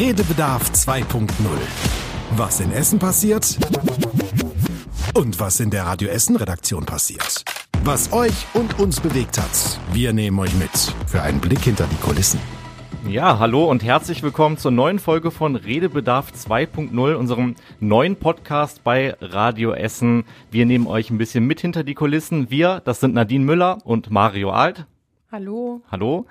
Redebedarf 2.0. Was in Essen passiert und was in der Radio Essen Redaktion passiert. Was euch und uns bewegt hat. Wir nehmen euch mit für einen Blick hinter die Kulissen. Ja, hallo und herzlich willkommen zur neuen Folge von Redebedarf 2.0, unserem neuen Podcast bei Radio Essen. Wir nehmen euch ein bisschen mit hinter die Kulissen. Wir, das sind Nadine Müller und Mario Alt. Hallo. Hallo.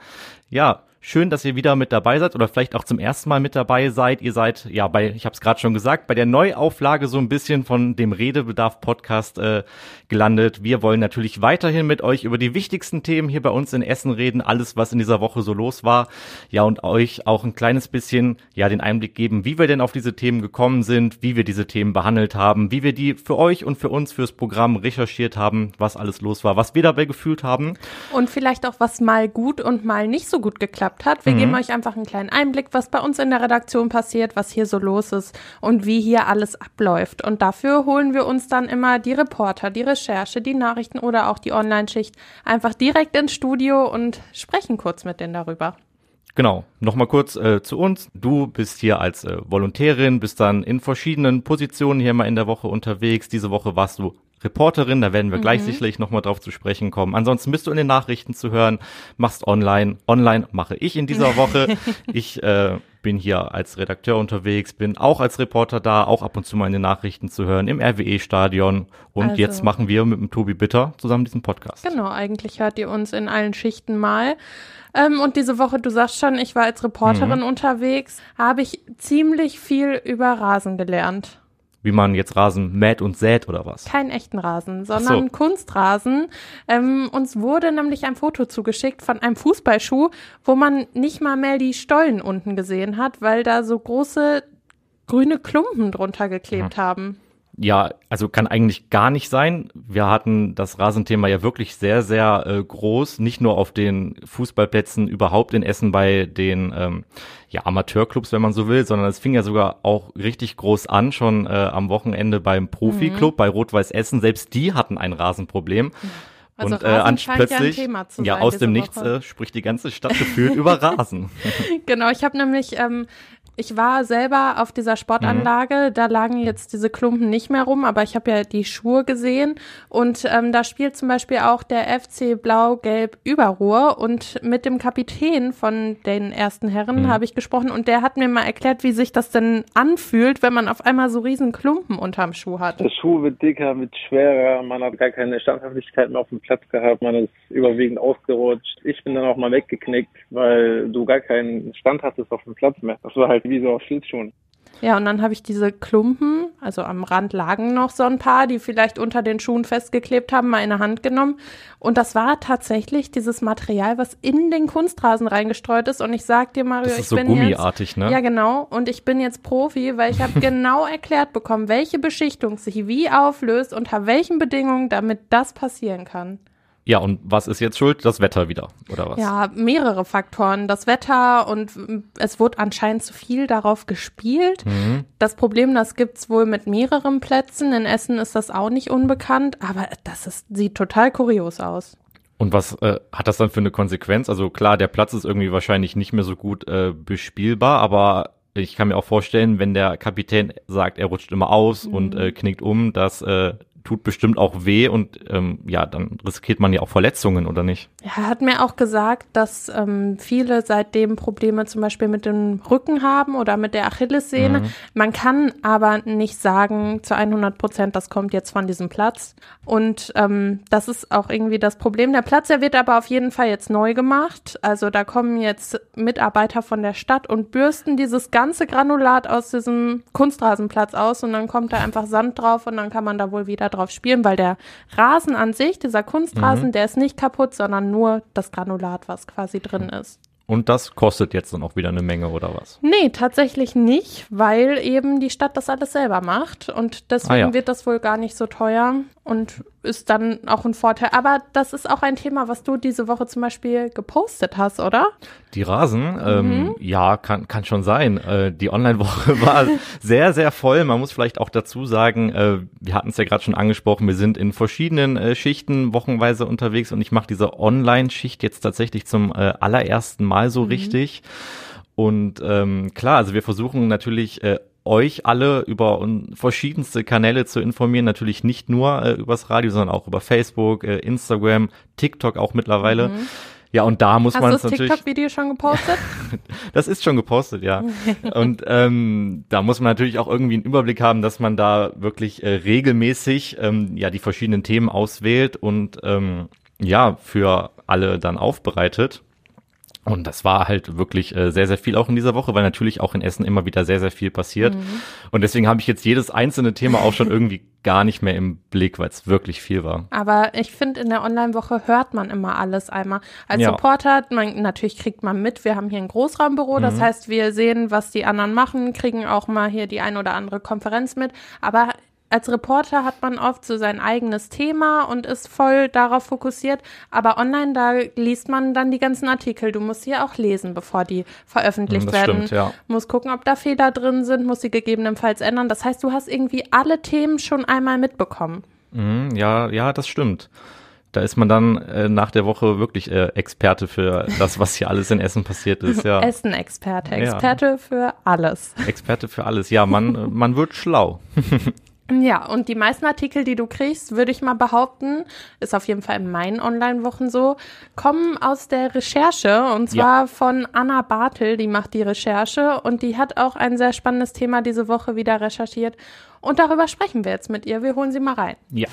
Ja, Schön, dass ihr wieder mit dabei seid oder vielleicht auch zum ersten Mal mit dabei seid. Ihr seid ja bei, ich habe es gerade schon gesagt, bei der Neuauflage so ein bisschen von dem Redebedarf Podcast äh, gelandet. Wir wollen natürlich weiterhin mit euch über die wichtigsten Themen hier bei uns in Essen reden, alles was in dieser Woche so los war. Ja und euch auch ein kleines bisschen ja den Einblick geben, wie wir denn auf diese Themen gekommen sind, wie wir diese Themen behandelt haben, wie wir die für euch und für uns fürs Programm recherchiert haben, was alles los war, was wir dabei gefühlt haben und vielleicht auch was mal gut und mal nicht so gut geklappt geklappt hat. Wir mhm. geben euch einfach einen kleinen Einblick, was bei uns in der Redaktion passiert, was hier so los ist und wie hier alles abläuft. Und dafür holen wir uns dann immer die Reporter, die Recherche, die Nachrichten oder auch die Online-Schicht einfach direkt ins Studio und sprechen kurz mit denen darüber. Genau, nochmal kurz äh, zu uns. Du bist hier als äh, Volontärin, bist dann in verschiedenen Positionen hier mal in der Woche unterwegs. Diese Woche warst du Reporterin, da werden wir mhm. gleich sicherlich nochmal drauf zu sprechen kommen. Ansonsten bist du in den Nachrichten zu hören, machst online. Online mache ich in dieser Woche. ich äh, bin hier als Redakteur unterwegs, bin auch als Reporter da, auch ab und zu mal in den Nachrichten zu hören, im RWE-Stadion. Und also, jetzt machen wir mit dem Tobi Bitter zusammen diesen Podcast. Genau, eigentlich hört ihr uns in allen Schichten mal. Ähm, und diese Woche, du sagst schon, ich war als Reporterin mhm. unterwegs, habe ich ziemlich viel über Rasen gelernt wie man jetzt Rasen mäht und sät oder was? Keinen echten Rasen, sondern so. Kunstrasen. Ähm, uns wurde nämlich ein Foto zugeschickt von einem Fußballschuh, wo man nicht mal mehr die Stollen unten gesehen hat, weil da so große grüne Klumpen drunter geklebt ja. haben ja, also kann eigentlich gar nicht sein. Wir hatten das Rasenthema ja wirklich sehr, sehr äh, groß, nicht nur auf den Fußballplätzen überhaupt in Essen bei den ähm, ja, Amateurclubs, wenn man so will, sondern es fing ja sogar auch richtig groß an, schon äh, am Wochenende beim Profi-Club, mhm. bei Rot-Weiß Essen. Selbst die hatten ein Rasenproblem. Also und äh, an, plötzlich, ja, ja aus dem Nichts äh, spricht die ganze Stadt gefühlt über Rasen. genau, ich habe nämlich ähm, ich war selber auf dieser Sportanlage, mhm. da lagen jetzt diese Klumpen nicht mehr rum, aber ich habe ja die Schuhe gesehen und ähm, da spielt zum Beispiel auch der FC Blau-Gelb Überruhr und mit dem Kapitän von den ersten Herren mhm. habe ich gesprochen und der hat mir mal erklärt, wie sich das denn anfühlt, wenn man auf einmal so riesen Klumpen unterm Schuh hat. Der Schuh wird dicker, wird schwerer, man hat gar keine Standhaftigkeit mehr auf dem Platz gehabt, man ist überwiegend ausgerutscht. Ich bin dann auch mal weggeknickt, weil du gar keinen Stand hattest auf dem Platz mehr. Das war halt wie so auf Schlittschuhen. Ja, und dann habe ich diese Klumpen, also am Rand lagen noch so ein paar, die vielleicht unter den Schuhen festgeklebt haben, mal in der Hand genommen. Und das war tatsächlich dieses Material, was in den Kunstrasen reingestreut ist. Und ich sag dir, Mario, das ist ich so bin gummiartig, jetzt, ne? Ja, genau. Und ich bin jetzt Profi, weil ich habe genau erklärt bekommen, welche Beschichtung sich wie auflöst, unter welchen Bedingungen, damit das passieren kann. Ja, und was ist jetzt schuld? Das Wetter wieder, oder was? Ja, mehrere Faktoren. Das Wetter und es wurde anscheinend zu viel darauf gespielt. Mhm. Das Problem, das gibt's wohl mit mehreren Plätzen. In Essen ist das auch nicht unbekannt, aber das ist, sieht total kurios aus. Und was äh, hat das dann für eine Konsequenz? Also klar, der Platz ist irgendwie wahrscheinlich nicht mehr so gut äh, bespielbar, aber ich kann mir auch vorstellen, wenn der Kapitän sagt, er rutscht immer aus mhm. und äh, knickt um, dass äh, tut bestimmt auch weh und ähm, ja, dann riskiert man ja auch Verletzungen, oder nicht? Er hat mir auch gesagt, dass ähm, viele seitdem Probleme zum Beispiel mit dem Rücken haben oder mit der Achillessehne. Mhm. Man kann aber nicht sagen zu 100 Prozent, das kommt jetzt von diesem Platz. Und ähm, das ist auch irgendwie das Problem. Der Platz, der wird aber auf jeden Fall jetzt neu gemacht. Also da kommen jetzt Mitarbeiter von der Stadt und bürsten dieses ganze Granulat aus diesem Kunstrasenplatz aus und dann kommt da einfach Sand drauf und dann kann man da wohl wieder drauf spielen, weil der Rasen an sich, dieser Kunstrasen, mhm. der ist nicht kaputt, sondern nur das Granulat, was quasi drin ist. Und das kostet jetzt dann auch wieder eine Menge oder was? Nee, tatsächlich nicht, weil eben die Stadt das alles selber macht und deswegen ah, ja. wird das wohl gar nicht so teuer und ist dann auch ein Vorteil. Aber das ist auch ein Thema, was du diese Woche zum Beispiel gepostet hast, oder? Die Rasen, ähm, mhm. ja, kann, kann schon sein. Äh, die Online-Woche war sehr, sehr voll. Man muss vielleicht auch dazu sagen, äh, wir hatten es ja gerade schon angesprochen, wir sind in verschiedenen äh, Schichten wochenweise unterwegs und ich mache diese Online-Schicht jetzt tatsächlich zum äh, allerersten Mal so mhm. richtig. Und ähm, klar, also wir versuchen natürlich äh, euch alle über verschiedenste Kanäle zu informieren. Natürlich nicht nur äh, übers Radio, sondern auch über Facebook, äh, Instagram, TikTok auch mittlerweile. Mhm. Ja, und da muss Hast man es natürlich. Hast du das TikTok-Video schon gepostet? das ist schon gepostet, ja. und ähm, da muss man natürlich auch irgendwie einen Überblick haben, dass man da wirklich äh, regelmäßig ähm, ja die verschiedenen Themen auswählt und ähm, ja für alle dann aufbereitet. Und das war halt wirklich äh, sehr, sehr viel auch in dieser Woche, weil natürlich auch in Essen immer wieder sehr, sehr viel passiert. Mhm. Und deswegen habe ich jetzt jedes einzelne Thema auch schon irgendwie gar nicht mehr im Blick, weil es wirklich viel war. Aber ich finde, in der Online-Woche hört man immer alles einmal. Als ja. Reporter, man, natürlich kriegt man mit, wir haben hier ein Großraumbüro, mhm. das heißt, wir sehen, was die anderen machen, kriegen auch mal hier die ein oder andere Konferenz mit. Aber als Reporter hat man oft so sein eigenes Thema und ist voll darauf fokussiert. Aber online, da liest man dann die ganzen Artikel. Du musst sie auch lesen, bevor die veröffentlicht das werden. Stimmt, ja. Muss gucken, ob da Fehler drin sind, muss sie gegebenenfalls ändern. Das heißt, du hast irgendwie alle Themen schon einmal mitbekommen. Mhm, ja, ja, das stimmt. Da ist man dann äh, nach der Woche wirklich äh, Experte für das, was hier alles in Essen passiert ist. Ja. Essen-Experte, Experte ja. für alles. Experte für alles. Ja, man, man wird schlau. Ja, und die meisten Artikel, die du kriegst, würde ich mal behaupten, ist auf jeden Fall in meinen Online-Wochen so, kommen aus der Recherche und zwar ja. von Anna Bartel, die macht die Recherche und die hat auch ein sehr spannendes Thema diese Woche wieder recherchiert und darüber sprechen wir jetzt mit ihr. Wir holen sie mal rein. Ja.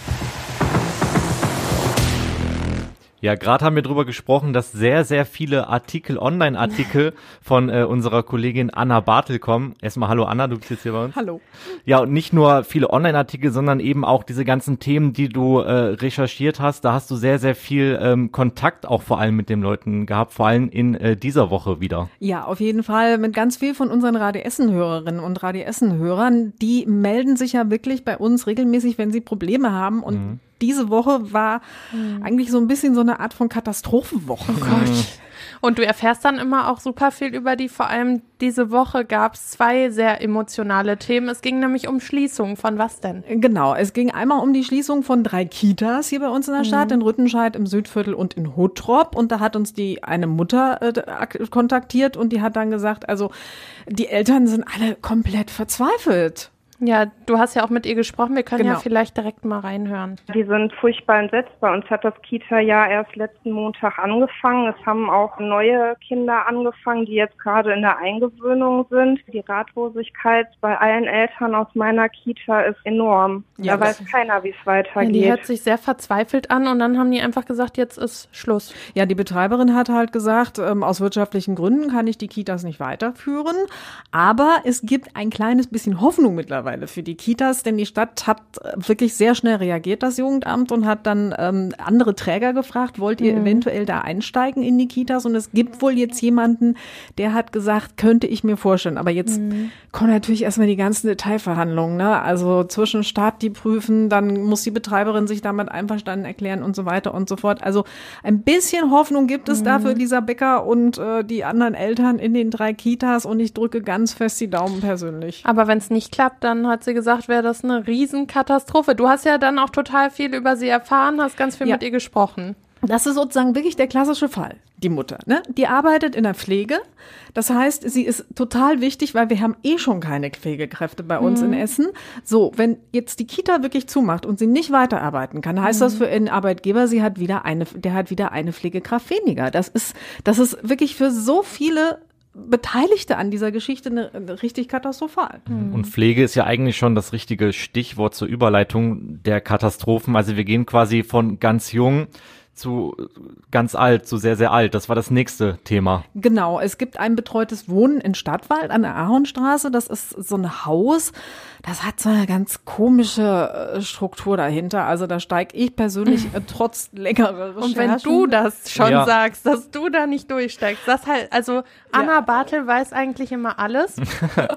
Ja, gerade haben wir drüber gesprochen, dass sehr, sehr viele Artikel, Online-Artikel von äh, unserer Kollegin Anna Bartel kommen. Erstmal hallo Anna, du bist jetzt hier bei uns. Hallo. Ja, und nicht nur viele Online-Artikel, sondern eben auch diese ganzen Themen, die du äh, recherchiert hast. Da hast du sehr, sehr viel ähm, Kontakt auch vor allem mit den Leuten gehabt, vor allem in äh, dieser Woche wieder. Ja, auf jeden Fall mit ganz viel von unseren Radio Essen-Hörerinnen und Radio Essen-Hörern. Die melden sich ja wirklich bei uns regelmäßig, wenn sie Probleme haben und mhm diese Woche war mhm. eigentlich so ein bisschen so eine Art von Katastrophenwoche. Oh Gott. Mhm. Und du erfährst dann immer auch super viel über die. Vor allem diese Woche gab es zwei sehr emotionale Themen. Es ging nämlich um Schließung. Von was denn? Genau, es ging einmal um die Schließung von drei Kitas hier bei uns in der Stadt, mhm. in Rüttenscheid, im Südviertel und in Hottrop. Und da hat uns die eine Mutter äh, kontaktiert und die hat dann gesagt, also die Eltern sind alle komplett verzweifelt. Ja, du hast ja auch mit ihr gesprochen. Wir können genau. ja vielleicht direkt mal reinhören. Die sind furchtbar entsetzt. Bei uns hat das Kita-Jahr erst letzten Montag angefangen. Es haben auch neue Kinder angefangen, die jetzt gerade in der Eingewöhnung sind. Die Ratlosigkeit bei allen Eltern aus meiner Kita ist enorm. Ja, da weiß keiner, wie es weitergeht. Ja, die hört sich sehr verzweifelt an und dann haben die einfach gesagt, jetzt ist Schluss. Ja, die Betreiberin hat halt gesagt, ähm, aus wirtschaftlichen Gründen kann ich die Kitas nicht weiterführen. Aber es gibt ein kleines bisschen Hoffnung mittlerweile mittlerweile für die Kitas, denn die Stadt hat wirklich sehr schnell reagiert, das Jugendamt, und hat dann ähm, andere Träger gefragt, wollt ihr mhm. eventuell da einsteigen in die Kitas? Und es gibt wohl jetzt jemanden, der hat gesagt, könnte ich mir vorstellen. Aber jetzt mhm. kommen natürlich erstmal die ganzen Detailverhandlungen, ne? Also zwischen Staat die prüfen, dann muss die Betreiberin sich damit einverstanden erklären und so weiter und so fort. Also ein bisschen Hoffnung gibt es mhm. da für Lisa Becker und äh, die anderen Eltern in den drei Kitas und ich drücke ganz fest die Daumen persönlich. Aber wenn es nicht klappt, dann dann hat sie gesagt, wäre das eine Riesenkatastrophe. Du hast ja dann auch total viel über sie erfahren, hast ganz viel ja. mit ihr gesprochen. Das ist sozusagen wirklich der klassische Fall, die Mutter. Ne? Die arbeitet in der Pflege. Das heißt, sie ist total wichtig, weil wir haben eh schon keine Pflegekräfte bei uns mhm. in Essen. So, wenn jetzt die Kita wirklich zumacht und sie nicht weiterarbeiten kann, heißt mhm. das für einen Arbeitgeber, sie hat wieder eine, der hat wieder eine Pflegekraft weniger. Das ist, das ist wirklich für so viele Beteiligte an dieser Geschichte eine, eine richtig katastrophal. Und Pflege ist ja eigentlich schon das richtige Stichwort zur Überleitung der Katastrophen. Also wir gehen quasi von ganz jung zu ganz alt, zu sehr, sehr alt. Das war das nächste Thema. Genau. Es gibt ein betreutes Wohnen in Stadtwald an der Ahornstraße. Das ist so ein Haus. Das hat so eine ganz komische äh, Struktur dahinter. Also da steige ich persönlich äh, trotz längerer Recherchen. Und wenn du das schon ja. sagst, dass du da nicht durchsteigst, das halt, also Anna ja. Bartel weiß eigentlich immer alles.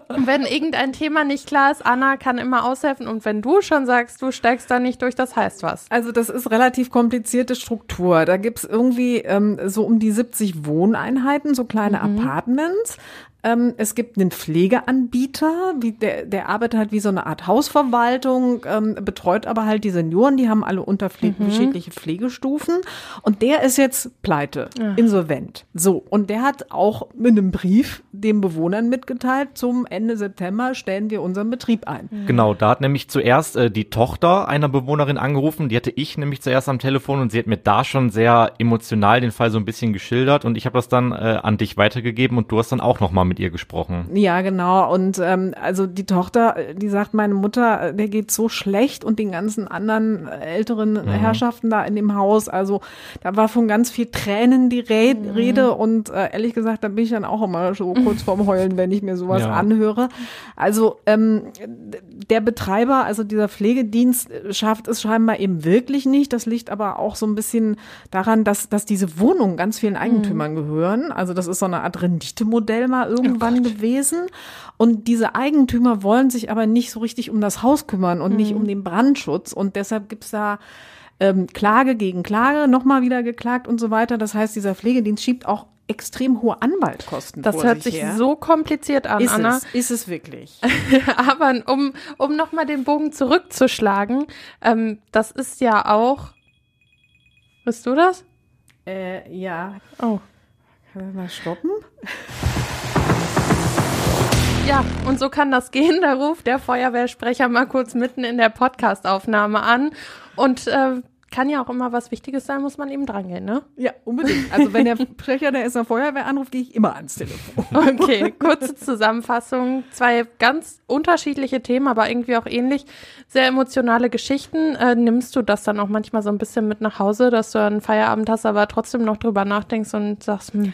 und wenn irgendein Thema nicht klar ist, Anna kann immer aushelfen. Und wenn du schon sagst, du steigst da nicht durch, das heißt was. Also das ist relativ komplizierte Struktur Struktur. Da gibt's irgendwie ähm, so um die 70 Wohneinheiten, so kleine mhm. Apartments. Ähm, es gibt einen Pflegeanbieter, wie der, der arbeitet halt wie so eine Art Hausverwaltung, ähm, betreut aber halt die Senioren, die haben alle unterschiedliche mhm. Pflegestufen. Und der ist jetzt pleite, ja. insolvent. So, und der hat auch mit einem Brief den Bewohnern mitgeteilt, zum Ende September stellen wir unseren Betrieb ein. Mhm. Genau, da hat nämlich zuerst äh, die Tochter einer Bewohnerin angerufen, die hatte ich nämlich zuerst am Telefon und sie hat mir da schon sehr emotional den Fall so ein bisschen geschildert und ich habe das dann äh, an dich weitergegeben und du hast dann auch nochmal mit ihr gesprochen. Ja, genau. Und ähm, also die Tochter, die sagt, meine Mutter, der geht so schlecht und den ganzen anderen älteren mhm. Herrschaften da in dem Haus. Also da war von ganz viel Tränen die Re mhm. Rede und äh, ehrlich gesagt, da bin ich dann auch immer so kurz vorm Heulen, wenn ich mir sowas ja. anhöre. Also ähm, der Betreiber, also dieser Pflegedienst, schafft es scheinbar eben wirklich nicht. Das liegt aber auch so ein bisschen daran, dass, dass diese Wohnungen ganz vielen Eigentümern mhm. gehören. Also das ist so eine Art Renditemodell mal irgendwann oh gewesen. Und diese Eigentümer wollen sich aber nicht so richtig um das Haus kümmern und mhm. nicht um den Brandschutz. Und deshalb gibt's da ähm, Klage gegen Klage, nochmal wieder geklagt und so weiter. Das heißt, dieser Pflegedienst schiebt auch extrem hohe Anwaltkosten. Das hört sich, sich so kompliziert an, ist Anna. Es, ist es wirklich. Aber um, um nochmal den Bogen zurückzuschlagen, ähm, das ist ja auch. Bist du das? Äh, ja. Oh. Können wir mal stoppen? Ja, und so kann das gehen. Da ruft der Feuerwehrsprecher mal kurz mitten in der Podcastaufnahme an und äh, kann ja auch immer was Wichtiges sein, muss man eben drangehen, ne? Ja, unbedingt. Also wenn der Sprecher der Essener Feuerwehr anruft, gehe ich immer ans Telefon. Okay, kurze Zusammenfassung. Zwei ganz unterschiedliche Themen, aber irgendwie auch ähnlich. Sehr emotionale Geschichten. Äh, nimmst du das dann auch manchmal so ein bisschen mit nach Hause, dass du einen Feierabend hast, aber trotzdem noch drüber nachdenkst und sagst, hm,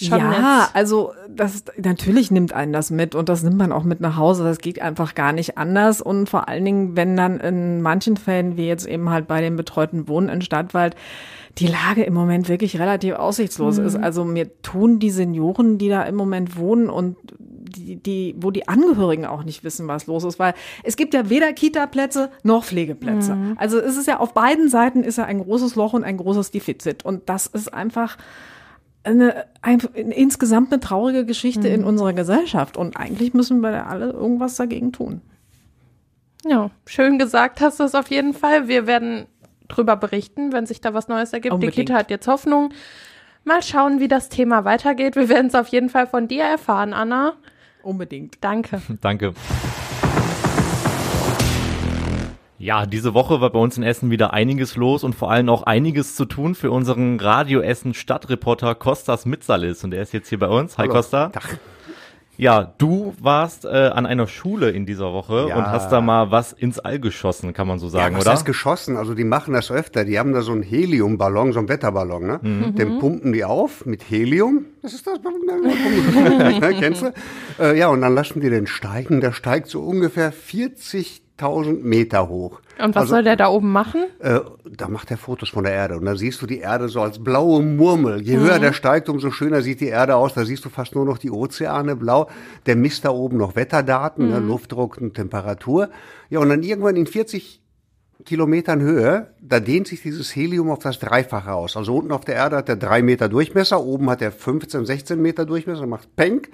ja, nett. also das natürlich nimmt einen das mit und das nimmt man auch mit nach Hause. Das geht einfach gar nicht anders und vor allen Dingen, wenn dann in manchen Fällen, wie jetzt eben halt bei den betreuten Wohnen in Stadtwald, die Lage im Moment wirklich relativ aussichtslos mhm. ist. Also mir tun die Senioren, die da im Moment wohnen und die, die, wo die Angehörigen auch nicht wissen, was los ist, weil es gibt ja weder Kita-Plätze noch Pflegeplätze. Mhm. Also es ist ja auf beiden Seiten ist ja ein großes Loch und ein großes Defizit und das ist einfach eine, ein, insgesamt eine traurige Geschichte mhm. in unserer Gesellschaft. Und eigentlich müssen wir alle irgendwas dagegen tun. Ja, schön gesagt hast du es auf jeden Fall. Wir werden drüber berichten, wenn sich da was Neues ergibt. Unbedingt. Die Kita hat jetzt Hoffnung. Mal schauen, wie das Thema weitergeht. Wir werden es auf jeden Fall von dir erfahren, Anna. Unbedingt. Danke. Danke. Ja, diese Woche war bei uns in Essen wieder einiges los und vor allem auch einiges zu tun für unseren Radio Essen Stadtreporter Kostas Mitsalis. Und er ist jetzt hier bei uns. Hi Hallo. Costa. Tag. Ja, du warst äh, an einer Schule in dieser Woche ja. und hast da mal was ins All geschossen, kann man so sagen, ja, was oder? Was geschossen? Also die machen das öfter. Die haben da so einen Heliumballon, so einen Wetterballon, ne? Mhm. Den pumpen die auf mit Helium. Das ist das. Kennst du? Äh, ja, und dann lassen die den steigen. Der steigt so ungefähr 40 1000 Meter hoch. Und was also, soll der da oben machen? Äh, da macht er Fotos von der Erde und da siehst du die Erde so als blaue Murmel. Je mhm. höher der steigt, umso schöner sieht die Erde aus. Da siehst du fast nur noch die Ozeane blau. Der misst da oben noch Wetterdaten, ne, mhm. ne, Luftdruck und Temperatur. Ja, und dann irgendwann in 40 Kilometern Höhe, da dehnt sich dieses Helium auf das Dreifache aus. Also unten auf der Erde hat er drei Meter Durchmesser, oben hat er 15, 16 Meter Durchmesser, macht Peng.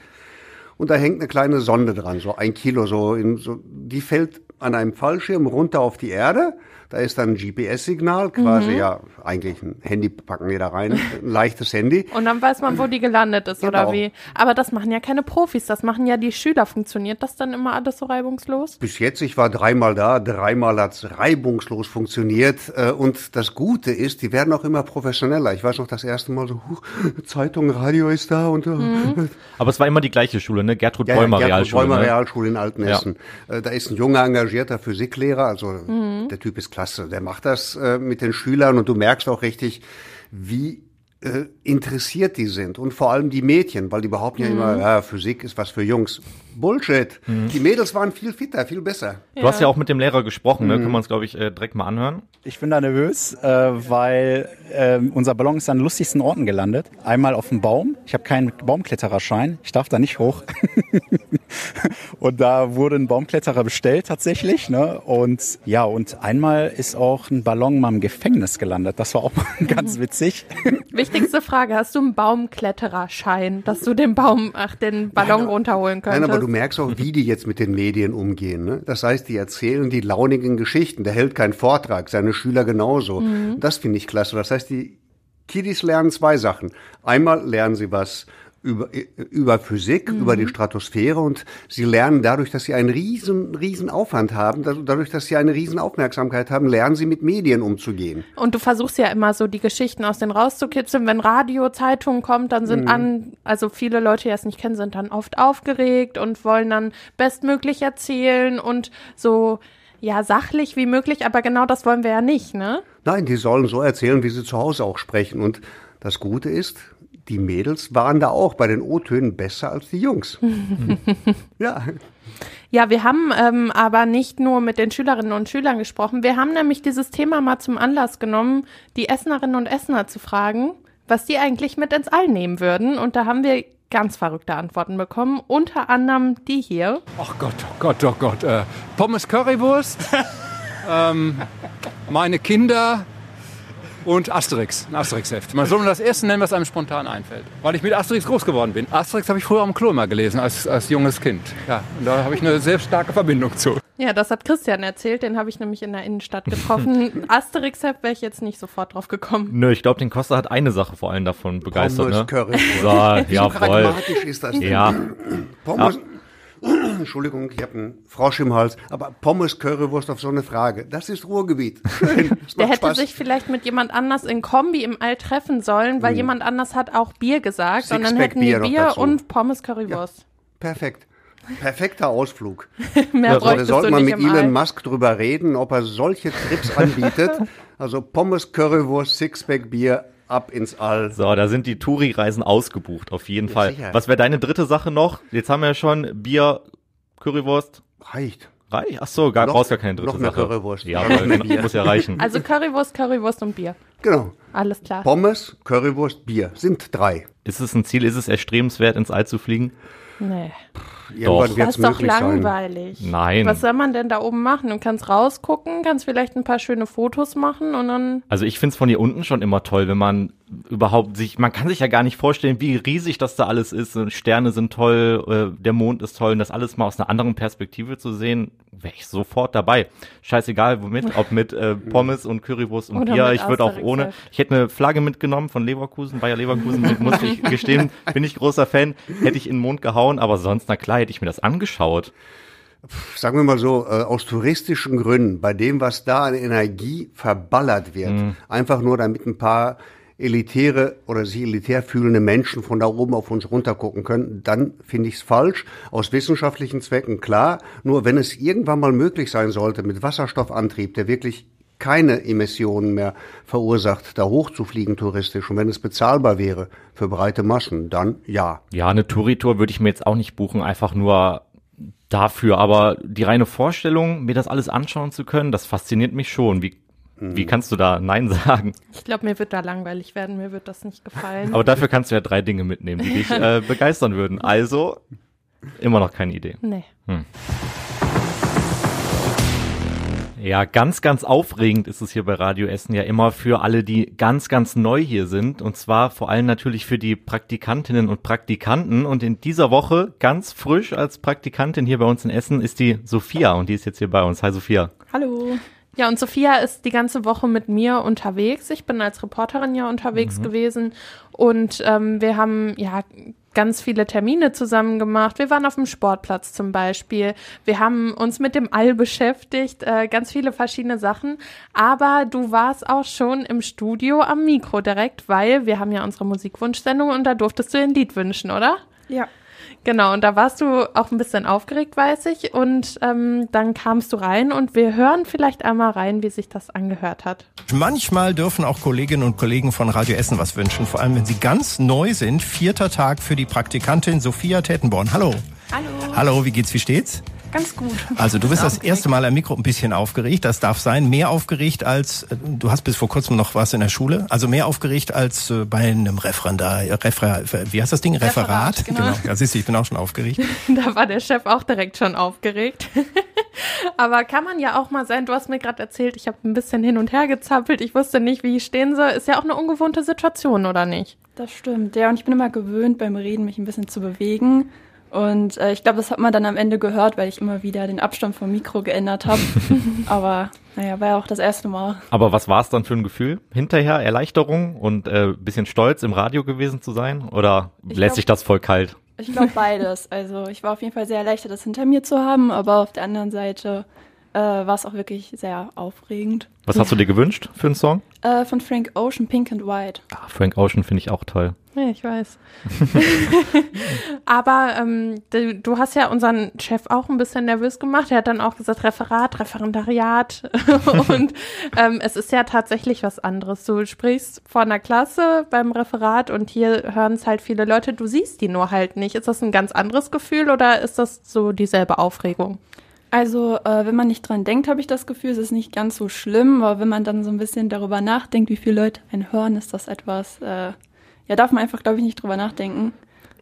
Und da hängt eine kleine Sonde dran, so ein Kilo, so, in, so die fällt an einem Fallschirm runter auf die Erde da ist dann ein GPS-Signal, quasi mhm. ja eigentlich ein Handy packen wir da rein, ein leichtes Handy. Und dann weiß man, wo die gelandet ist genau. oder wie. Aber das machen ja keine Profis, das machen ja die Schüler. Funktioniert das dann immer alles so reibungslos? Bis jetzt, ich war dreimal da, dreimal hat's reibungslos funktioniert. Äh, und das Gute ist, die werden auch immer professioneller. Ich weiß noch das erste Mal so, Zeitung, Radio ist da und. Äh, mhm. Aber es war immer die gleiche Schule, ne? Gertrud ja, Bäumer Gertrud Realschule. Bäumer ne? Realschule in Altenessen. Ja. Äh, da ist ein junger, engagierter Physiklehrer, also mhm. der Typ ist klasse. Der macht das äh, mit den Schülern und du merkst auch richtig, wie äh, interessiert die sind und vor allem die Mädchen, weil die behaupten ja immer, mhm. ja, Physik ist was für Jungs. Bullshit. Mhm. Die Mädels waren viel fitter, viel besser. Du hast ja auch mit dem Lehrer gesprochen, ne? Mhm. Können wir uns, glaube ich, äh, direkt mal anhören. Ich bin da nervös, äh, weil äh, unser Ballon ist an lustigsten Orten gelandet. Einmal auf dem Baum. Ich habe keinen Baumklettererschein. Ich darf da nicht hoch. Und da wurde ein Baumkletterer bestellt tatsächlich. Ne? Und ja, und einmal ist auch ein Ballon mal im Gefängnis gelandet. Das war auch ganz witzig. Wichtigste Frage, hast du einen Baumklettererschein, dass du den Baum, ach, den Ballon Nein, runterholen könntest? Nein, aber du merkst auch, wie die jetzt mit den Medien umgehen. Ne? Das heißt, die erzählen die launigen Geschichten. Der hält keinen Vortrag, seine Schüler genauso. Mhm. Das finde ich klasse. Das heißt, die Kiddies lernen zwei Sachen. Einmal lernen sie was über, über Physik, Mhm. über die Stratosphäre und sie lernen dadurch, dass sie einen riesen, riesen Aufwand haben, dadurch, dass sie eine riesen Aufmerksamkeit haben, lernen sie mit Medien umzugehen. Und du versuchst ja immer so die Geschichten aus den rauszukitzeln. Wenn Radio, Zeitung kommt, dann sind an, also viele Leute, die es nicht kennen, sind dann oft aufgeregt und wollen dann bestmöglich erzählen und so, ja, sachlich wie möglich. Aber genau das wollen wir ja nicht, ne? Nein, die sollen so erzählen, wie sie zu Hause auch sprechen. Und das Gute ist, die Mädels waren da auch bei den O-Tönen besser als die Jungs. ja, Ja, wir haben ähm, aber nicht nur mit den Schülerinnen und Schülern gesprochen. Wir haben nämlich dieses Thema mal zum Anlass genommen, die Essenerinnen und Essener zu fragen, was die eigentlich mit ins All nehmen würden. Und da haben wir ganz verrückte Antworten bekommen, unter anderem die hier. Ach Gott, oh Gott, oh Gott. Äh, Pommes Currywurst, ähm, meine Kinder und Asterix, ein Asterix-Heft. Man soll nur das erste nennen, was einem spontan einfällt. Weil ich mit Asterix groß geworden bin. Asterix habe ich früher am Klo immer gelesen, als, als junges Kind. Ja, und da habe ich eine sehr starke Verbindung zu. Ja, das hat Christian erzählt, den habe ich nämlich in der Innenstadt getroffen. Asterix-Heft wäre ich jetzt nicht sofort drauf gekommen. Nö, ich glaube, den Costa hat eine Sache vor allem davon begeistert. Pommes Ne? Currywurst. So, Wie jawohl. ist das denn? Ja, Pommes, Entschuldigung, ich habe einen Frosch im Hals, aber Pommes Currywurst auf so eine Frage, das ist Ruhrgebiet. Schön, das Der hätte Spaß. sich vielleicht mit jemand anders in Kombi im All treffen sollen, weil jemand anders hat auch Bier gesagt. und dann Sixpack hätten Bier Bier und Pommes Currywurst. Perfekt. Perfekter Ausflug. Mehr Also, da sollte man mit Elon All. Musk drüber reden, ob er solche Trips anbietet. Also Pommes, Currywurst, Sixpack Bier, ab ins All. so, da sind die Touri-Reisen ausgebucht, auf jeden Fall. sicher. Was wäre deine dritte Sache noch? Jetzt haben wir ja schon Bier, Currywurst. Reicht. Reich? Ach so, gar, Noch- brauchst gar keine dritte noch mehr Sache. Currywurst. Ja, aber mehr Bier. muss ja reichen. Also Currywurst, Currywurst und Bier. Genau. Alles klar. Pommes, Currywurst, Bier. Sind drei. Ist es ein Ziel, ist es erstrebenswert, ins All zu fliegen? Nee. Irgendwann Doch. Das ist doch möglich sein. langweilig. Nein. Was soll man denn da oben machen? Du kannst rausgucken, kannst vielleicht ein paar schöne Fotos machen und dann. Also ich find's von hier unten schon immer toll, wenn man überhaupt sich, man kann sich ja gar nicht vorstellen, wie riesig das da alles ist. Und Sterne sind toll, äh, der Mond ist toll und das alles mal aus einer anderen Perspektive zu sehen, wäre ich sofort dabei. Scheißegal womit, ob mit äh, Pommes und Currywurst und Oder Bier. Ich würde auch ohne, ich hätte eine Flagge mitgenommen von Leverkusen, Bayer Leverkusen, muss ich gestehen, bin ich großer Fan, hätte ich in den Mond gehauen, aber sonst, na klar, hätte ich mir das angeschaut. sagen wir mal so, äh, aus touristischen Gründen, bei dem, was da an Energie verballert wird, Mhm. einfach nur damit ein paar elitäre oder sich elitär fühlende Menschen von da oben auf uns runtergucken können, dann finde ich es falsch. Aus wissenschaftlichen Zwecken klar. Nur wenn es irgendwann mal möglich sein sollte, mit Wasserstoffantrieb, der wirklich keine Emissionen mehr verursacht, da hochzufliegen touristisch und wenn es bezahlbar wäre für breite Massen, dann ja. Ja, eine Touri-Tour würde ich mir jetzt auch nicht buchen, einfach nur dafür. Aber die reine Vorstellung, mir das alles anschauen zu können, das fasziniert mich schon. Wie, wie kannst du da Nein sagen? Ich glaube, mir wird da langweilig werden, mir wird das nicht gefallen. Aber dafür kannst du ja drei Dinge mitnehmen, die dich äh, begeistern würden. Also, immer noch keine Idee. nee. Ja, ganz, ganz aufregend ist es hier bei Radio Essen ja immer für alle, die ganz, ganz neu hier sind. Und zwar vor allem natürlich für die Praktikantinnen und Praktikanten. Und in dieser Woche ganz frisch als Praktikantin hier bei uns in Essen ist die Sophia. Und die ist jetzt hier bei uns. Hi Sophia. Hallo. Ja, und Sophia ist die ganze Woche mit mir unterwegs. Ich bin als Reporterin ja unterwegs gewesen und ähm, wir haben ja ganz viele Termine zusammen gemacht. Wir waren auf dem Sportplatz zum Beispiel. Wir haben uns mit dem All beschäftigt, äh, ganz viele verschiedene Sachen. Aber du warst auch schon im Studio am Mikro direkt, weil wir haben ja unsere Musikwunschsendung und da durftest du ein Lied wünschen, oder? Ja. Genau, und da warst du auch ein bisschen aufgeregt, weiß ich. Und ähm, dann kamst du rein und wir hören vielleicht einmal rein, wie sich das angehört hat. Manchmal dürfen auch Kolleginnen und Kollegen von Radio Essen was wünschen, vor allem wenn sie ganz neu sind. Vierter Tag für die Praktikantin Sophia Tettenborn. Hallo. Hallo. Hallo, wie geht's, wie steht's? Ganz gut. Also du bist das erste Mal am Mikro ein bisschen aufgeregt, das darf sein. Mehr aufgeregt als, äh, du hast bis vor kurzem noch was in der Schule, also mehr aufgeregt als äh, bei einem Referendar, Refer, wie heißt das Ding? Referat? Referat, genau. genau. Ja, siehst du, ich bin auch schon aufgeregt. Da war der Chef auch direkt schon aufgeregt. Aber kann man ja auch mal sein, du hast mir gerade erzählt, ich habe ein bisschen hin und her gezappelt, ich wusste nicht, wie ich stehen soll. Ist ja auch eine ungewohnte Situation, oder nicht? Das stimmt, ja. Und ich bin immer gewöhnt, beim Reden mich ein bisschen zu bewegen. Und äh, ich glaube, das hat man dann am Ende gehört, weil ich immer wieder den Abstand vom Mikro geändert habe. Aber naja, war ja auch das erste Mal. Aber was war es dann für ein Gefühl? Hinterher Erleichterung und äh, bisschen stolz im Radio gewesen zu sein? Oder Ich lässt glaub- sich das voll kalt? Ich glaube beides. Also ich war auf jeden Fall sehr erleichtert, das hinter mir zu haben, aber auf der anderen Seite äh, war es auch wirklich sehr aufregend. Was hast du dir gewünscht für einen Song? Äh, von Frank Ocean, Pink and White. Ah, Frank Ocean finde ich auch toll. Ja, ich weiß. Aber ähm, du, du hast ja unseren Chef auch ein bisschen nervös gemacht. Er hat dann auch gesagt, Referat, Referendariat. Und ähm, es ist ja tatsächlich was anderes. Du sprichst vor einer Klasse beim Referat und hier hören es halt viele Leute. Du siehst die nur halt nicht. Ist das ein ganz anderes Gefühl oder ist das so dieselbe Aufregung? Also, äh, wenn man nicht dran denkt, habe ich das Gefühl, es ist nicht ganz so schlimm, aber wenn man dann so ein bisschen darüber nachdenkt, wie viele Leute einen hören, ist das etwas, äh, ja, darf man einfach, glaube ich, nicht drüber nachdenken.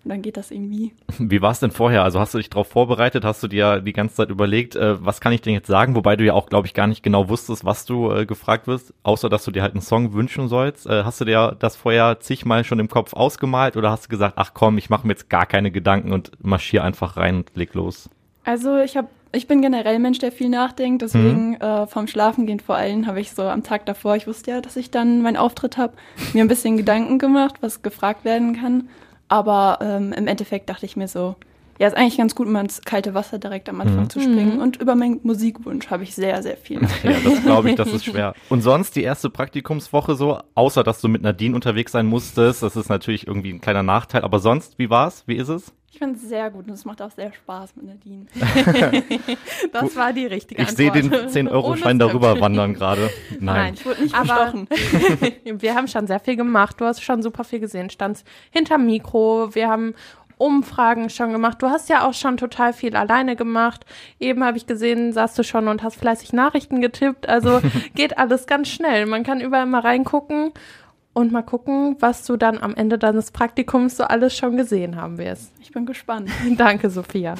Und dann geht das irgendwie. Wie war es denn vorher? Also hast du dich darauf vorbereitet? Hast du dir die ganze Zeit überlegt, äh, was kann ich denn jetzt sagen? Wobei du ja auch, glaube ich, gar nicht genau wusstest, was du äh, gefragt wirst, außer dass du dir halt einen Song wünschen sollst. Äh, hast du dir das vorher zigmal schon im Kopf ausgemalt oder hast du gesagt, ach komm, ich mache mir jetzt gar keine Gedanken und marschier einfach rein und leg los? Also, ich habe ich bin generell ein Mensch, der viel nachdenkt, deswegen äh, vom Schlafengehen vor allem habe ich so am Tag davor, ich wusste ja, dass ich dann meinen Auftritt habe, mir ein bisschen Gedanken gemacht, was gefragt werden kann. Aber ähm, im Endeffekt dachte ich mir so, ja, ist eigentlich ganz gut, mal ins kalte Wasser direkt am Anfang Mhm. zu springen. Und über meinen Musikwunsch habe ich sehr, sehr viel. Ja, das glaube ich, das ist schwer. Und sonst die erste Praktikumswoche so, außer dass du mit Nadine unterwegs sein musstest, das ist natürlich irgendwie ein kleiner Nachteil, aber sonst, wie war's? Wie ist es? Ich finde es sehr gut und es macht auch sehr Spaß mit Nadine. Das war die richtige Ich sehe Antwort. den 10-Euro-Schein Ohne darüber wandern gerade. Nein. Nein, Ich wurde nicht Aber wir haben schon sehr viel gemacht. Du hast schon super viel gesehen. Standst hinterm Mikro. Wir haben Umfragen schon gemacht. Du hast ja auch schon total viel alleine gemacht. Eben habe ich gesehen, saßt du schon und hast fleißig Nachrichten getippt. Also geht alles ganz schnell. Man kann überall mal reingucken und mal gucken, was du dann am Ende deines Praktikums so alles schon gesehen haben wirst. Ich bin gespannt. Danke, Sophia.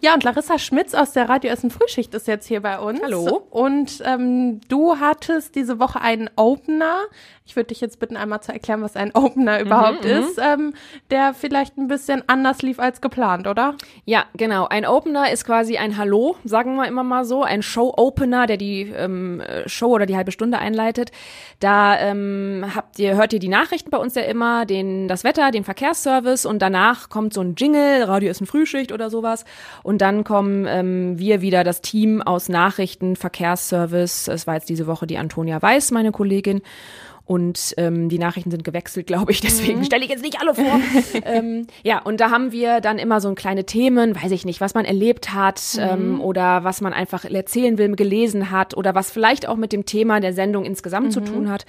Ja, und Larissa Schmitz aus der Radio Essen Frühschicht ist jetzt hier bei uns. Hallo. Und ähm, du hattest diese Woche einen Opener. Ich würde dich jetzt bitten, einmal zu erklären, was ein Opener überhaupt mhm. ist, ähm, der vielleicht ein bisschen anders lief als geplant, oder? Ja, genau. Ein Opener ist quasi ein Hallo, sagen wir immer mal so, ein Show-Opener, der die ähm, äh, Show oder die halbe Stunde einleitet. Da ähm, habt ihr, hört ihr die Nachrichten bei uns ja immer, den, das Wetter, den Verkehrsservice und danach kommt so ein Jingle, Radio ist ein Frühschicht oder sowas. Und dann kommen ähm, wir wieder, das Team aus Nachrichten, Verkehrsservice. Es war jetzt diese Woche die Antonia Weiß, meine Kollegin. Und ähm, die Nachrichten sind gewechselt, glaube ich. Deswegen stelle ich jetzt nicht alle vor. ähm, ja, und da haben wir dann immer so kleine Themen, weiß ich nicht, was man erlebt hat ähm, oder was man einfach erzählen will, gelesen hat oder was vielleicht auch mit dem Thema der Sendung insgesamt zu tun hat.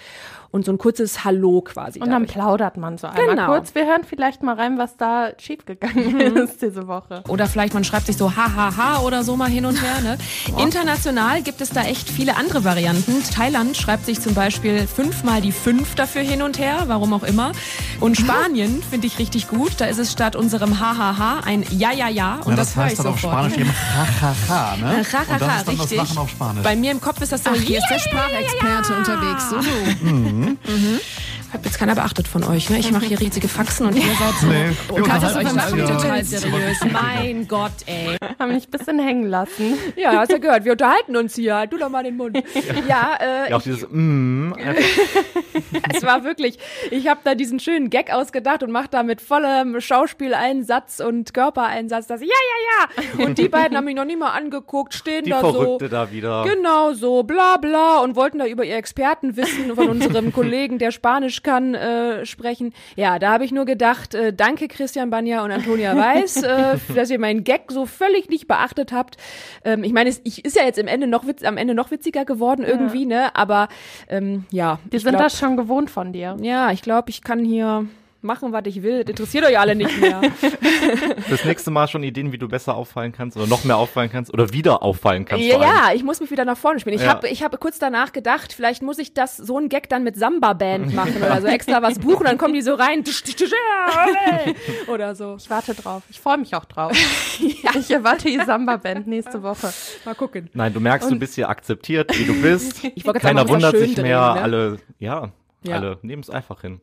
Und so ein kurzes Hallo quasi. Und dann dadurch. plaudert man so einmal Genau. kurz. Wir hören vielleicht mal rein, was da schiefgegangen ist diese Woche. Oder vielleicht man schreibt sich so hahaha oder so mal hin und her. Ne? International gibt es da echt viele andere Varianten. Thailand schreibt sich zum Beispiel fünfmal die fünf dafür hin und her, warum auch immer. Und Spanien finde ich richtig gut. Da ist es statt unserem hahaha ein ja ja ja. Und Ja, das, das höre heißt ich dann auf. Spanisch eben Chachacha, ne? Und das Chachacha, ist dann richtig. das Lachen auf Spanisch. Bei mir im Kopf ist das so. Ach, hier ist der Sprachexperte ja, ja, ja. unterwegs. So. Mhm. Mhm. Hat jetzt keiner beachtet von euch, ne? Ich mache hier riesige Faxen und ihr seid so. Nee, wir oh, das unterhalten ja. total seriös. Mein Gott, ey. Haben mich ein bisschen hängen lassen. Ja, hast ja gehört. Wir unterhalten uns hier. Halt Du doch mal den Mund. Ja, äh, Ja, auch dieses mm, es war wirklich, ich habe da diesen schönen Gag ausgedacht und mache da mit vollem Schauspieleinsatz und Körpereinsatz das ja, ja, ja. Und die beiden haben mich noch nie mal angeguckt, stehen die da so. Verrückte da wieder. Genau so, bla bla und wollten da über ihr Expertenwissen von unserem Kollegen, der Spanisch kann, äh, sprechen. Ja, da habe ich nur gedacht, äh, danke Christian Banja und Antonia Weiß, äh, dass ihr meinen Gag so völlig nicht beachtet habt. Ähm, ich meine, es ich, ist ja jetzt im Ende noch witz, am Ende noch witziger geworden irgendwie, ne? Aber ähm, ja. Ich sind glaub, das schon gewohnt von dir. Ja, ich glaube, ich kann hier machen, was ich will. Das interessiert euch alle nicht mehr. Das nächste Mal schon Ideen, wie du besser auffallen kannst oder noch mehr auffallen kannst oder wieder auffallen kannst. Ja, ja, ich muss mich wieder nach vorne spielen. Ich Ja. habe ich hab kurz danach gedacht, vielleicht muss ich das so ein Gag dann mit Samba-Band machen oder so extra was buchen, dann kommen die so rein. Oder so. Ich warte drauf. Ich freue mich auch drauf. Ich erwarte die Samba-Band nächste Woche. Mal gucken. Nein, du merkst, du bist hier akzeptiert, wie du bist. Keiner wundert sich drehen, mehr. ne? Alle, ja, Ja. alle nehmen es einfach hin.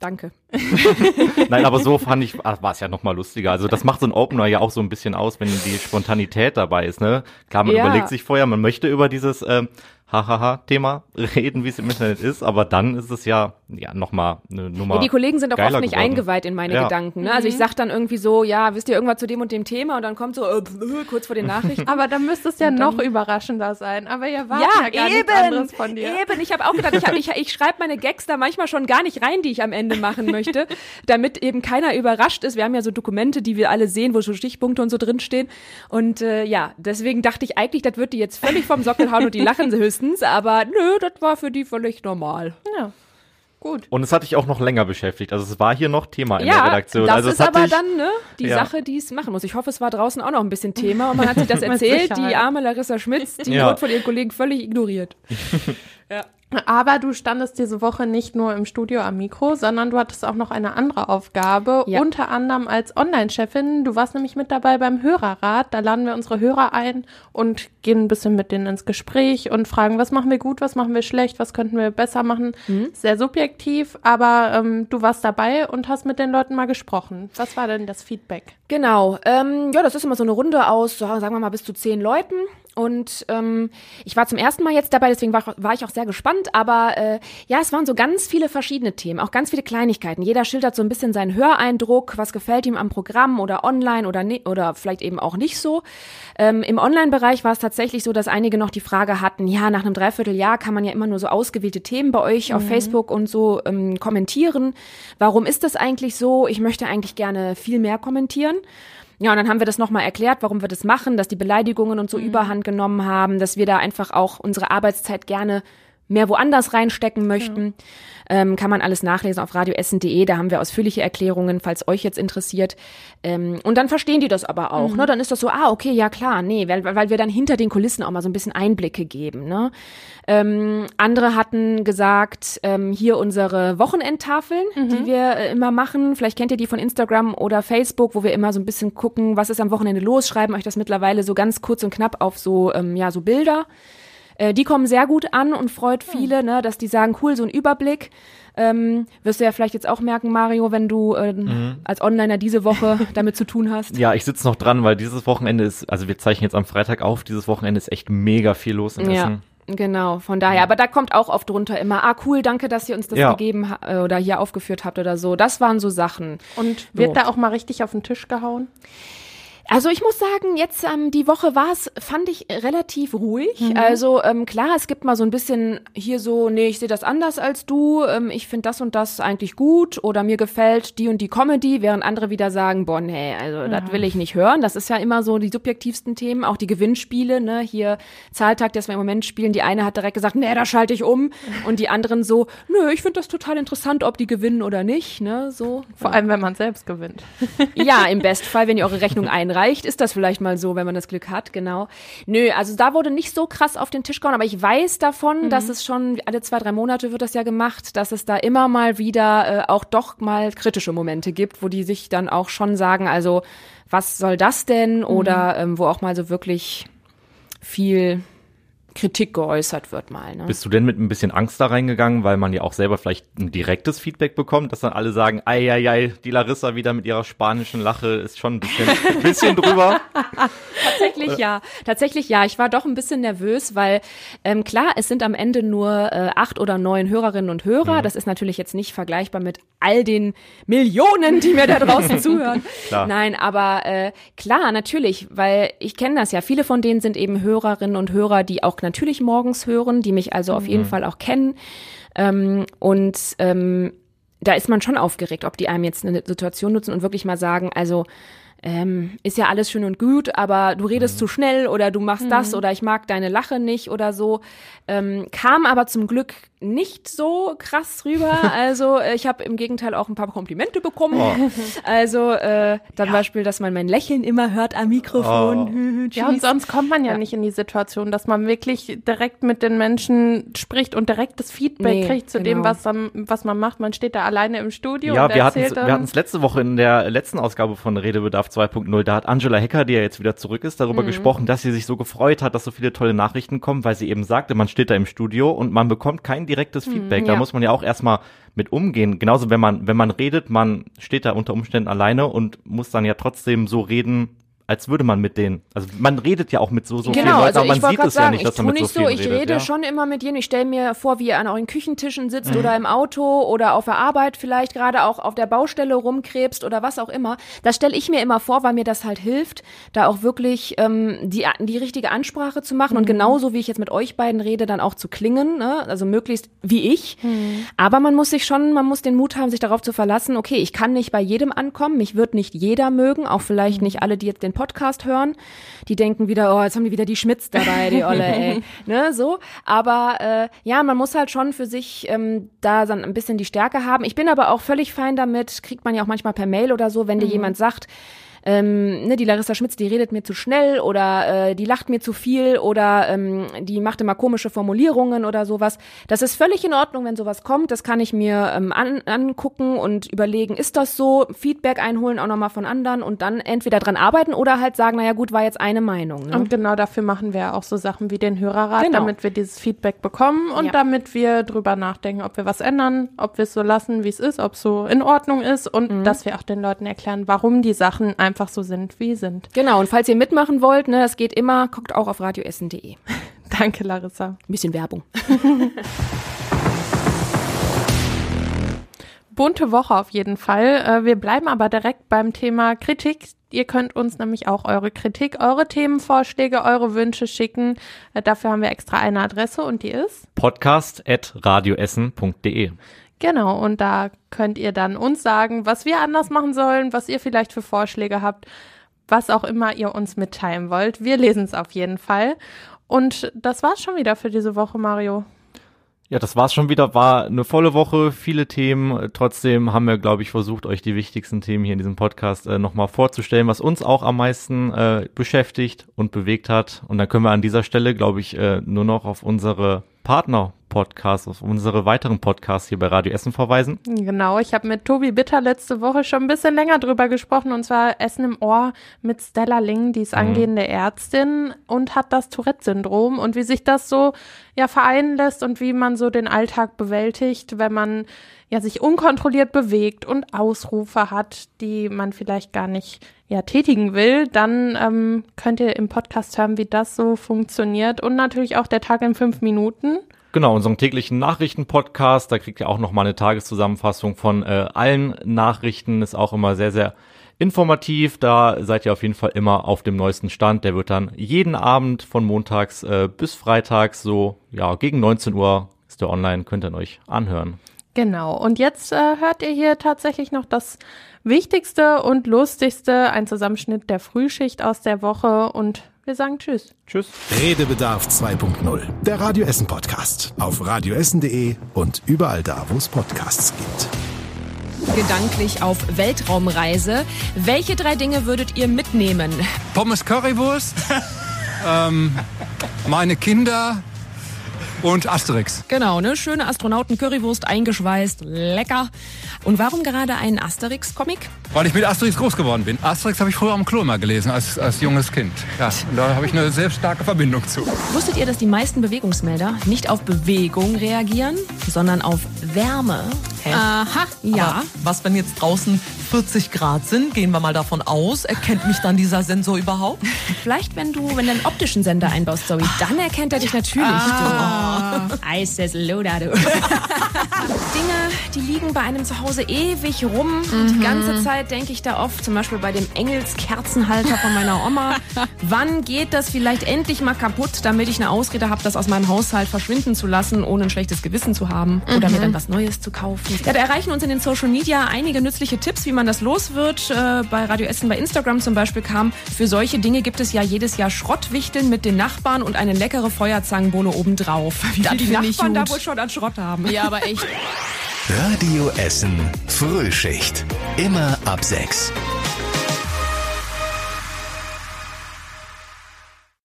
Danke. Nein, aber so fand ich, war es ja noch mal lustiger. Also das macht so ein Opener ja auch so ein bisschen aus, wenn die Spontanität dabei ist. Ne? Klar, man Ja. überlegt sich vorher, man möchte über dieses ähm, Hahaha-Thema reden, wie es im Internet ist, aber dann ist es ja, ja noch mal eine Nummer Ja, die Kollegen sind auch oft nicht geworden. eingeweiht in meine Ja. Gedanken. Ne? Also ich sag dann irgendwie so, ja, wisst ihr irgendwas zu dem und dem Thema? Und dann kommt so, äh, äh, kurz vor den Nachrichten. Aber dann müsste es ja noch überraschender sein. Aber ihr wartet ja, Ja, gar eben, nichts anderes von dir. eben. Ich habe auch gedacht, ich, hab- ich, ich schreibe meine Gags da manchmal schon gar nicht rein, die ich am Ende machen möchte, damit eben keiner überrascht ist. Wir haben ja so Dokumente, die wir alle sehen, wo so Stichpunkte und so drinstehen. Und äh, ja, deswegen dachte ich eigentlich, das wird die jetzt völlig vom Sockel hauen und die lachen sie höchstens. Aber nö, das war für die völlig normal. Ja. Gut. Und es hat dich auch noch länger beschäftigt. Also es war hier noch Thema in ja, der Redaktion. das also es ist aber dich, dann ne, die Ja. Sache, die es machen muss. Ich hoffe, es war draußen auch noch ein bisschen Thema und man hat sich das erzählt. Die arme Larissa Schmitz, die Ja. wird von ihren Kollegen völlig ignoriert. Aber du standest diese Woche nicht nur im Studio am Mikro, sondern du hattest auch noch eine andere Aufgabe, Ja. unter anderem als Online-Chefin. Du warst nämlich mit dabei beim Hörerrat. Da laden wir unsere Hörer ein und gehen ein bisschen mit denen ins Gespräch und fragen, was machen wir gut, was machen wir schlecht, was könnten wir besser machen. Sehr subjektiv, aber ähm, du warst dabei und hast mit den Leuten mal gesprochen. Was war denn das Feedback? Genau. Ähm, ja, das ist immer so eine Runde aus, so, sagen wir mal, bis zu zehn Leuten. Und ähm, ich war zum ersten Mal jetzt dabei, deswegen war, war ich auch sehr gespannt. Aber äh, ja, es waren so ganz viele verschiedene Themen, auch ganz viele Kleinigkeiten. Jeder schildert so ein bisschen seinen Höreindruck, was gefällt ihm am Programm oder online oder, ne oder vielleicht eben auch nicht so. Ähm, Im Online-Bereich war es tatsächlich so, dass einige noch die Frage hatten, ja, nach einem Dreivierteljahr kann man ja immer nur so ausgewählte Themen bei euch auf Facebook und so ähm, kommentieren. Warum ist das eigentlich so? Ich möchte eigentlich gerne viel mehr kommentieren. Ja, und dann haben wir das nochmal erklärt, warum wir das machen, dass die Beleidigungen und so überhand genommen haben, dass wir da einfach auch unsere Arbeitszeit gerne mehr woanders reinstecken möchten. Ähm, kann man alles nachlesen auf radioessen.de. Da haben wir ausführliche Erklärungen, falls euch jetzt interessiert. Ähm, und dann verstehen die das aber auch. Ne? Dann ist das so, ah, okay, ja klar, nee, weil, weil wir dann hinter den Kulissen auch mal so ein bisschen Einblicke geben. Ne? Ähm, andere hatten gesagt, ähm, hier unsere Wochenendtafeln, die wir äh, immer machen. Vielleicht kennt ihr die von Instagram oder Facebook, wo wir immer so ein bisschen gucken, was ist am Wochenende los, schreiben euch das mittlerweile so ganz kurz und knapp auf so, ähm, ja, so Bilder. Äh, die kommen sehr gut an und freut viele, ne, dass die sagen, cool, so ein Überblick. Ähm, wirst du ja vielleicht jetzt auch merken, Mario, wenn du ähm, als Onliner diese Woche damit zu tun hast. Ja, ich sitze noch dran, weil dieses Wochenende ist, also wir zeichnen jetzt am Freitag auf, dieses Wochenende ist echt mega viel los in Ja, Essen. genau. Von daher, aber da kommt auch oft drunter immer, ah cool, danke, dass ihr uns das Ja. gegeben äh, oder hier aufgeführt habt oder so. Das waren so Sachen. Und wird So. da auch mal richtig auf den Tisch gehauen? Also ich muss sagen, jetzt ähm, die Woche war es, fand ich äh, relativ ruhig. Mhm. Also ähm, klar, es gibt mal so ein bisschen hier so, nee, ich sehe das anders als du, ähm, ich finde das und das eigentlich gut oder mir gefällt die und die Comedy, während andere wieder sagen, boah, nee, also das will ich nicht hören. Das ist ja immer so die subjektivsten Themen, auch die Gewinnspiele, ne, hier Zahltag, das wir im Moment spielen, die eine hat direkt gesagt, nee, da schalte ich um und die anderen so, nö, ich finde das total interessant, ob die gewinnen oder nicht, ne, so. Vor allem, wenn man selbst gewinnt. Ja, im Bestfall, wenn ihr eure Rechnung einreicht, ist das vielleicht mal so, wenn man das Glück hat, genau. Nö, also da wurde nicht so krass auf den Tisch gehauen, aber ich weiß davon, dass es schon alle zwei, drei Monate wird das ja gemacht, dass es da immer mal wieder äh, auch doch mal kritische Momente gibt, wo die sich dann auch schon sagen, also was soll das denn? Oder ähm, wo auch mal so wirklich viel Kritik geäußert wird mal. Ne? Bist du denn mit ein bisschen Angst da reingegangen, weil man ja auch selber vielleicht ein direktes Feedback bekommt, dass dann alle sagen, ei, ei, ei, die Larissa wieder mit ihrer spanischen Lache ist schon ein bisschen, ein bisschen drüber. Tatsächlich ja. Tatsächlich ja. Ich war doch ein bisschen nervös, weil ähm, klar, es sind am Ende nur äh, acht oder neun Hörerinnen und Hörer. Das ist natürlich jetzt nicht vergleichbar mit all den Millionen, die mir da draußen zuhören. Klar. Nein, aber äh, klar, natürlich, weil ich kenne das ja. Viele von denen sind eben Hörerinnen und Hörer, die auch natürlich morgens hören, die mich also auf jeden Fall auch kennen. Ähm, und ähm, da ist man schon aufgeregt, ob die einem jetzt eine Situation nutzen und wirklich mal sagen, also ähm, ist ja alles schön und gut, aber du redest Mhm. zu schnell oder du machst das oder ich mag deine Lache nicht oder so. Ähm, kam aber zum Glück nicht so krass rüber. Also äh, ich habe im Gegenteil auch ein paar Komplimente bekommen. Oh. Also äh, zum Beispiel, dass man mein Lächeln immer hört am Mikrofon. Ja, und sonst kommt man ja, nicht in die Situation, dass man wirklich direkt mit den Menschen spricht und direkt das Feedback Nee, kriegt zu dem, genau. was, am- was man macht. Man steht da alleine im Studio Ja, und wir hatten erzählt dann. wir hatten's letzte Woche in der letzten Ausgabe von Redebedarf 2.0. Da hat Angela Hecker, die ja jetzt wieder zurück ist, darüber Mhm. gesprochen, dass sie sich so gefreut hat, dass so viele tolle Nachrichten kommen, weil sie eben sagte, man steht da im Studio und man bekommt kein direktes Feedback. Da Mhm, ja. muss man ja auch erstmal mit umgehen. Genauso, wenn man, wenn man redet, man steht da unter Umständen alleine und muss dann ja trotzdem so reden, als würde man mit denen. Also man redet ja auch mit so, so vielen Genau, Leuten, also aber man ich wollte sieht gerade es ja sagen, nicht, ich dass man tue mit so nicht so, vielen ich redet. rede ja? schon immer mit jedem. Ich stelle mir vor, wie ihr an euren Küchentischen sitzt Mhm. oder im Auto oder auf der Arbeit vielleicht gerade auch auf der Baustelle rumkrebst oder was auch immer. Das stelle ich mir immer vor, weil mir das halt hilft, da auch wirklich ähm, die, die richtige Ansprache zu machen und Mhm. genauso wie ich jetzt mit euch beiden rede, dann auch zu klingen, ne? also möglichst wie ich. Aber man muss sich schon, man muss den Mut haben, sich darauf zu verlassen, okay, ich kann nicht bei jedem ankommen, mich wird nicht jeder mögen, auch vielleicht nicht alle, die jetzt den Podcast hören. Die denken wieder, oh, jetzt haben die wieder die Schmitz dabei, die Olle, ey. ne, so. Aber äh, ja, man muss halt schon für sich ähm, da dann ein bisschen die Stärke haben. Ich bin aber auch völlig fein damit, kriegt man ja auch manchmal per Mail oder so, wenn dir jemand sagt, ähm, ne, die Larissa Schmitz, die redet mir zu schnell oder äh, die lacht mir zu viel oder ähm, die macht immer komische Formulierungen oder sowas. Das ist völlig in Ordnung, wenn sowas kommt. Das kann ich mir ähm, an, angucken und überlegen, ist das so? Feedback einholen auch nochmal von anderen und dann entweder dran arbeiten oder halt sagen, naja gut, war jetzt eine Meinung. Ne? Und genau dafür machen wir auch so Sachen wie den Hörerrat, Genau. damit wir dieses Feedback bekommen und Ja. damit wir drüber nachdenken, ob wir was ändern, ob wir es so lassen, wie es ist, ob es so in Ordnung ist und Mhm. dass wir auch den Leuten erklären, warum die Sachen einfach so sind, wie sie sind. Genau, und falls ihr mitmachen wollt, ne, es geht immer, guckt auch auf radioessen.de. Danke, Larissa. Ein bisschen Werbung. Bunte Woche auf jeden Fall. Äh, Wir bleiben aber direkt beim Thema Kritik. Ihr könnt uns nämlich auch eure Kritik, eure Themenvorschläge, eure Wünsche schicken. Äh, Dafür haben wir extra eine Adresse und die ist Podcast.radioessen.de. Genau, und da könnt ihr dann uns sagen, was wir anders machen sollen, was ihr vielleicht für Vorschläge habt, was auch immer ihr uns mitteilen wollt. Wir lesen es auf jeden Fall. Und das war's schon wieder für diese Woche, Mario. Ja, das war's schon wieder. War eine volle Woche, viele Themen. Trotzdem haben wir, glaube ich, versucht, euch die wichtigsten Themen hier in diesem Podcast äh, nochmal vorzustellen, was uns auch am meisten äh, beschäftigt und bewegt hat. Und dann können wir an dieser Stelle, glaube ich, äh, nur noch auf unsere Partner-Podcasts, auf unsere weiteren Podcasts hier bei Radio Essen verweisen. Genau, ich habe mit Tobi Bitter letzte Woche schon ein bisschen länger drüber gesprochen und zwar Essen im Ohr mit Stella Ling, die ist angehende Ärztin und hat das Tourette-Syndrom und wie sich das so ja vereinen lässt und wie man so den Alltag bewältigt, wenn man ja sich unkontrolliert bewegt und Ausrufe hat, die man vielleicht gar nicht ja tätigen will, dann ähm, könnt ihr im Podcast hören, wie das so funktioniert und natürlich auch der Tag in fünf Minuten. Genau, unseren täglichen Nachrichten-Podcast. Da kriegt ihr auch nochmal eine Tageszusammenfassung von äh, allen Nachrichten. Ist auch immer sehr, sehr informativ. Da seid ihr auf jeden Fall immer auf dem neuesten Stand. Der wird dann jeden Abend von montags äh, bis freitags so, ja, gegen 19 Uhr ist der online, könnt ihr euch anhören. Genau. Und jetzt äh, hört ihr hier tatsächlich noch das Wichtigste und Lustigste, ein Zusammenschnitt der Frühschicht aus der Woche und wir sagen Tschüss. Tschüss. Redebedarf 2.0, der Radio Essen Podcast. Auf radioessen.de und überall da, wo es Podcasts gibt. Gedanklich auf Weltraumreise. Welche drei Dinge würdet ihr mitnehmen? Pommes Currywurst, ähm, meine Kinder und Asterix. Genau, ne? Schöne Astronauten-Currywurst eingeschweißt. Lecker. Und warum gerade ein Asterix-Comic? Weil ich mit Asterix groß geworden bin. Asterix habe ich früher am Klo immer gelesen, als, als junges Kind. Ja, und da habe ich eine sehr starke Verbindung zu. Wusstet ihr, dass die meisten Bewegungsmelder nicht auf Bewegung reagieren, sondern auf Wärme? Aha, ja. Aber was, wenn jetzt draußen 40 Grad sind? Gehen wir mal davon aus. Erkennt mich dann dieser Sensor überhaupt? Vielleicht, wenn du, wenn du einen optischen Sender einbaust, Zoe, dann erkennt er dich natürlich. Ah. Du. Eises Loda, du. Dinge, die liegen bei einem zu Hause ewig rum. Und die ganze Zeit denke ich da oft, zum Beispiel bei dem Engelskerzenhalter von meiner Oma, wann geht das vielleicht endlich mal kaputt, damit ich eine Ausrede habe, das aus meinem Haushalt verschwinden zu lassen, ohne ein schlechtes Gewissen zu haben oder mir dann was Neues zu kaufen. Ja, da erreichen uns in den Social Media einige nützliche Tipps, wie man das los wird. Äh, bei Radio Essen bei Instagram zum Beispiel kam, für solche Dinge gibt es ja jedes Jahr Schrottwichteln mit den Nachbarn und eine leckere Feuerzangenbowle obendrauf. Wie die Nachbarn da wohl schon an Schrott haben. Ja, aber echt. Radio Essen Frühschicht. Immer ab 6.